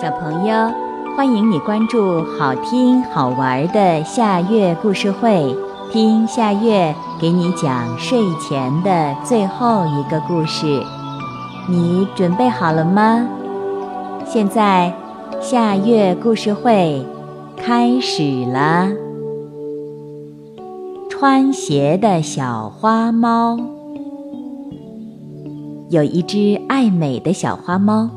小朋友，欢迎你关注好听好玩的夏月故事会，听夏月给你讲睡前的最后一个故事。你准备好了吗？现在，夏月故事会开始了。穿鞋的小花猫，有一只爱美的小花猫。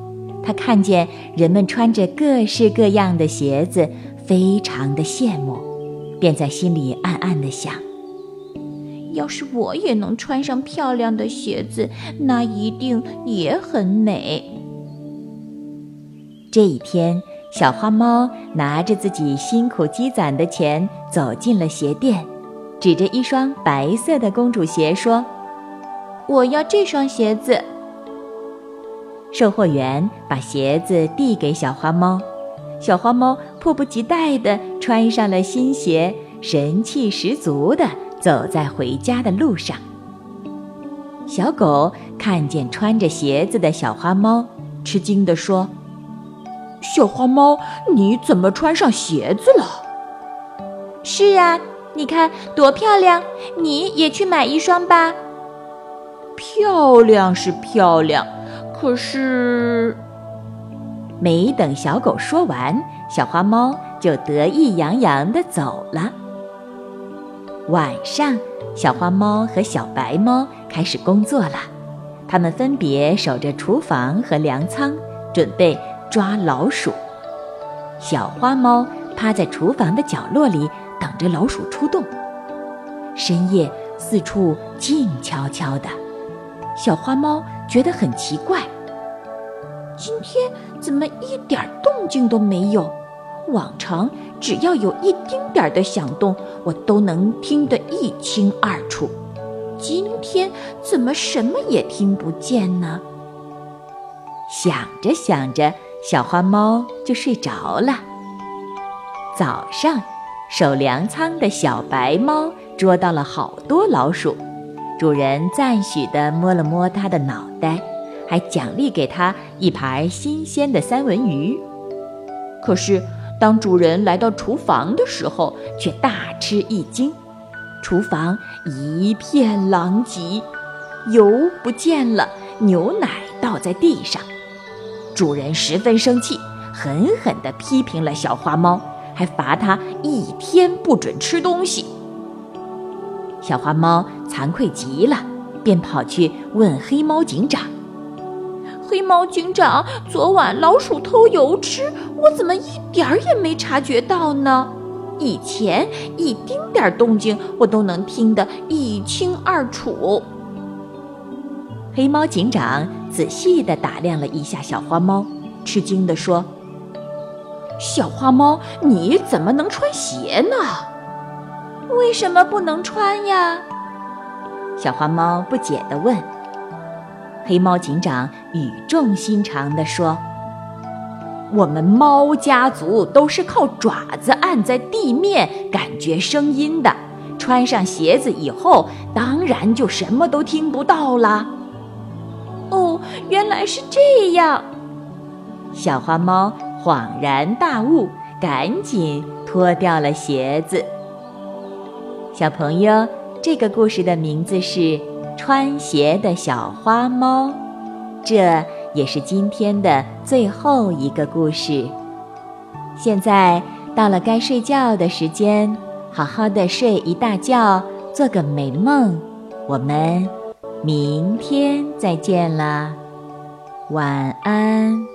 他看见人们穿着各式各样的鞋子，非常的羡慕，便在心里暗暗的想：要是我也能穿上漂亮的鞋子，那一定也很美。这一天，小花猫拿着自己辛苦积攒的钱走进了鞋店，指着一双白色的公主鞋说：“我要这双鞋子。”售货员把鞋子递给小花猫，小花猫迫不及待地穿上了新鞋，神气十足地走在回家的路上。小狗看见穿着鞋子的小花猫，吃惊地说：“小花猫，你怎么穿上鞋子了？”“是啊，你看多漂亮！你也去买一双吧。”“漂亮是漂亮。”可是，没等小狗说完，小花猫就得意洋洋地走了。晚上，小花猫和小白猫开始工作了，它们分别守着厨房和粮仓，准备抓老鼠。小花猫趴在厨房的角落里，等着老鼠出动。深夜，四处静悄悄的。小花猫觉得很奇怪，今天怎么一点动静都没有？往常只要有一丁点的响动，我都能听得一清二楚。今天怎么什么也听不见呢？想着想着，小花猫就睡着了。早上，守粮仓的小白猫捉到了好多老鼠。主人赞许地摸了摸它的脑袋，还奖励给它一盘新鲜的三文鱼。可是，当主人来到厨房的时候，却大吃一惊。厨房一片狼藉，油不见了，牛奶倒在地上。主人十分生气，狠狠地批评了小花猫，还罚它一天不准吃东西。小花猫惭愧极了，便跑去问黑猫警长：“黑猫警长，昨晚老鼠偷油吃，我怎么一点儿也没察觉到呢？以前一丁点儿动静我都能听得一清二楚。”黑猫警长仔细地打量了一下小花猫，吃惊地说：“小花猫，你怎么能穿鞋呢？”为什么不能穿呀？小花猫不解地问。黑猫警长语重心长地说：“我们猫家族都是靠爪子按在地面感觉声音的，穿上鞋子以后，当然就什么都听不到啦。”哦，原来是这样。小花猫恍然大悟，赶紧脱掉了鞋子。小朋友，这个故事的名字是《穿鞋的小花猫》，这也是今天的最后一个故事。现在到了该睡觉的时间，好好的睡一大觉，做个美梦。我们明天再见啦，晚安。